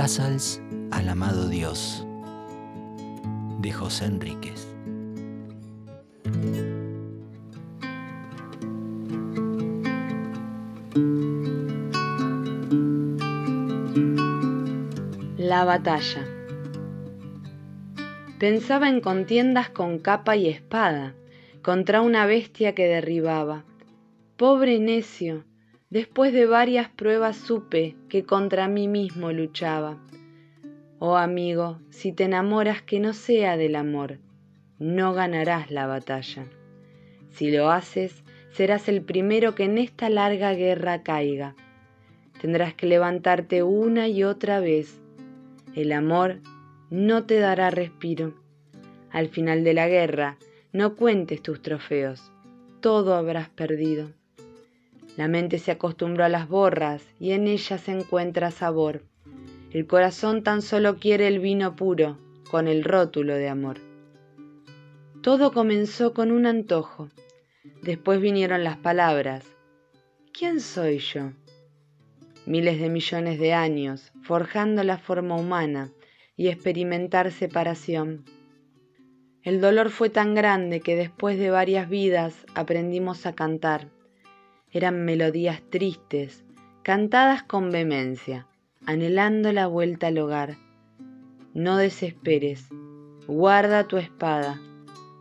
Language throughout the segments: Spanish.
Casals al amado Dios de José Enríquez. La batalla. Pensaba en contiendas con capa y espada contra una bestia que derribaba. Pobre necio, después de varias pruebas supe que contra mí mismo luchaba. Oh amigo, si te enamoras que no sea del amor, no ganarás la batalla. Si lo haces, serás el primero que en esta larga guerra caiga. Tendrás que levantarte una y otra vez. El amor no te dará respiro. Al final de la guerra, no cuentes tus trofeos, todo habrás perdido. La mente se acostumbró a las borras y en ellas se encuentra sabor. El corazón tan solo quiere el vino puro, con el rótulo de amor. Todo comenzó con un antojo. Después vinieron las palabras. ¿Quién soy yo? Miles de millones de años, forjando la forma humana y experimentar separación. El dolor fue tan grande que después de varias vidas aprendimos a cantar. Eran melodías tristes, cantadas con vehemencia, anhelando la vuelta al hogar. No desesperes, guarda tu espada.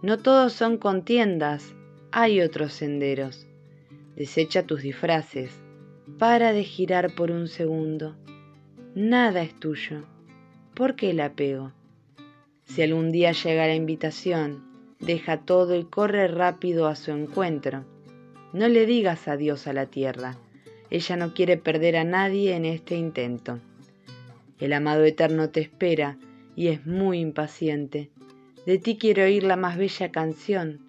No todos son contiendas, hay otros senderos. Desecha tus disfraces, para de girar por un segundo. Nada es tuyo. ¿Por qué el apego? Si algún día llega la invitación, deja todo y corre rápido a su encuentro. No le digas adiós a la tierra. Ella no quiere perder a nadie en este intento. El amado eterno te espera y es muy impaciente. De ti quiero oír la más bella canción.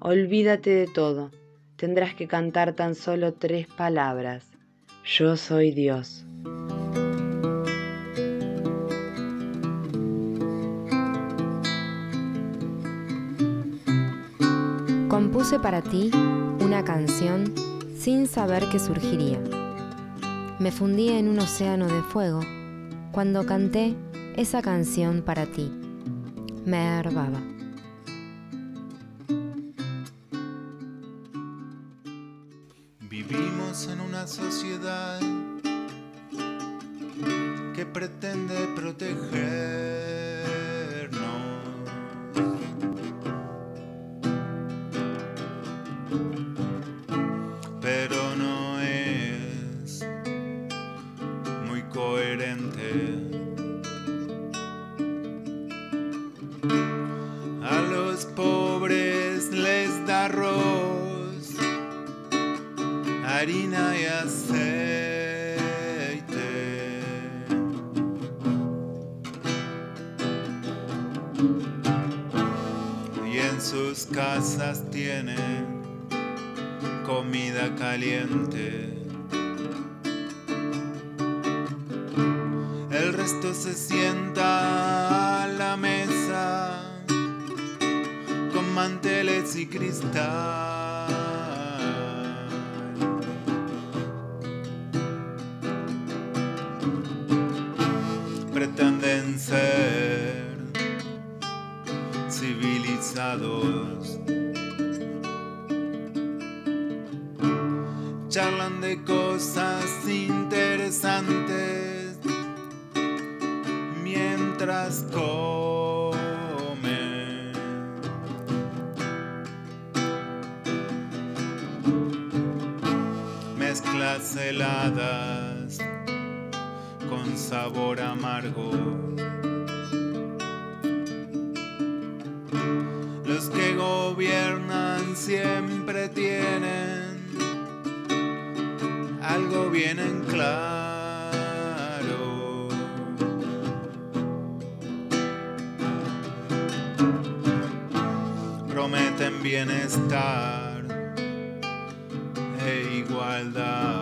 Olvídate de todo. Tendrás que cantar tan solo tres palabras. Yo soy Dios. Compuse para ti una canción sin saber que surgiría. Me fundí en un océano de fuego cuando canté esa canción para ti. Me herbaba. Vivimos en una sociedad que pretende protegernos. Los pobres les da arroz, harina y aceite. Y en sus casas tienen comida caliente. El resto se sienta manteles y cristal. Pretenden ser civilizados. Charlan de cosas interesantes mientras. Mezclas heladas con sabor amargo. Los que gobiernan siempre tienen algo bien en claro. Prometen bienestar e igualdad.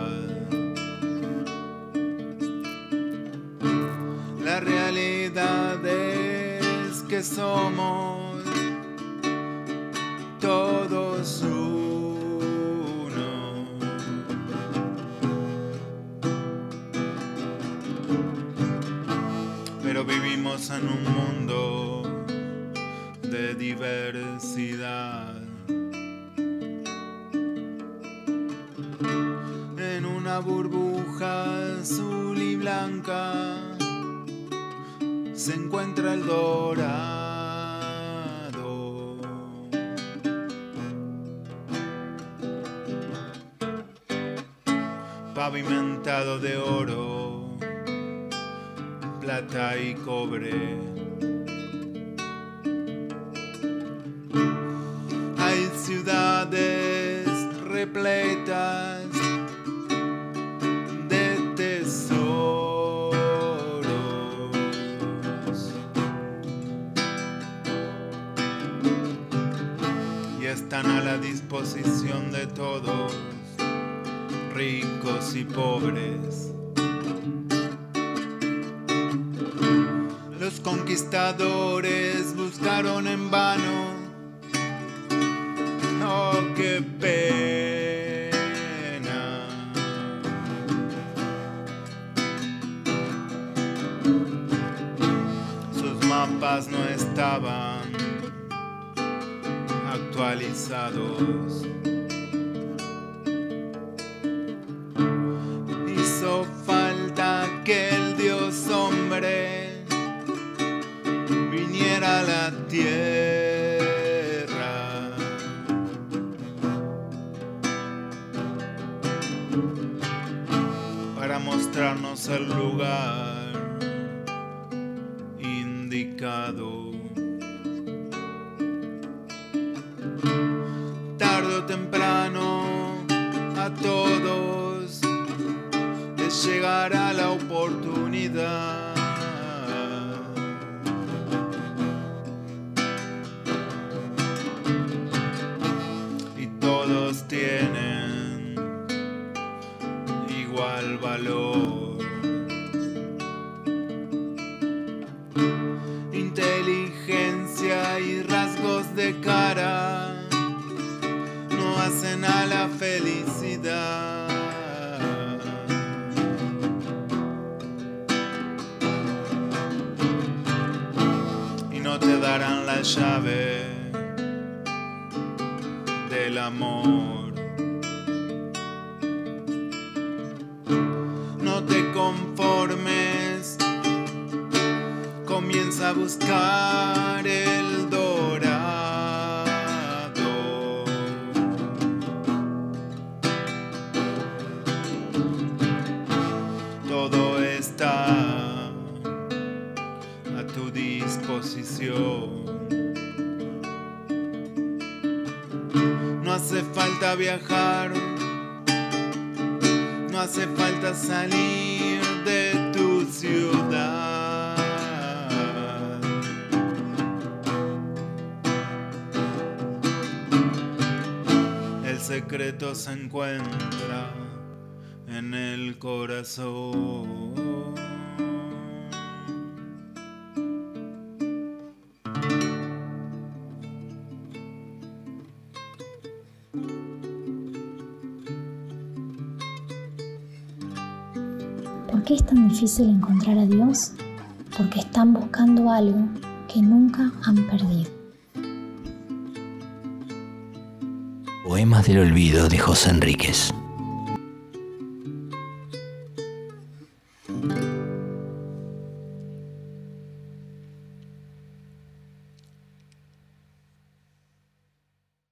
Somos todos uno. Vivimos en un mundo de diversidad. En una burbuja azul y blanca se encuentra el dorado. Pavimentado de oro, plata y cobre. Hay ciudades repletas de tesoros y están a la disposición de todos, ricos y pobres. Los conquistadores buscaron en vano Oh, qué pena. Sus mapas no estaban actualizados. Tierra. para mostrarnos el lugar indicado. Tarde o temprano a todos les llegará la oportunidad. Tienen igual valor. Inteligencia y rasgos de cara no hacen a la felicidad. Y no te darán la llave del amor. no te conformes. Comienza a buscar el dorado. Todo está a tu disposición. Viajar no hace falta salir de tu ciudad. El secreto se encuentra en el corazón. Qué es tan difícil encontrar a Dios? Porque están buscando algo que nunca han perdido. Poemas del Olvido de José Enríquez.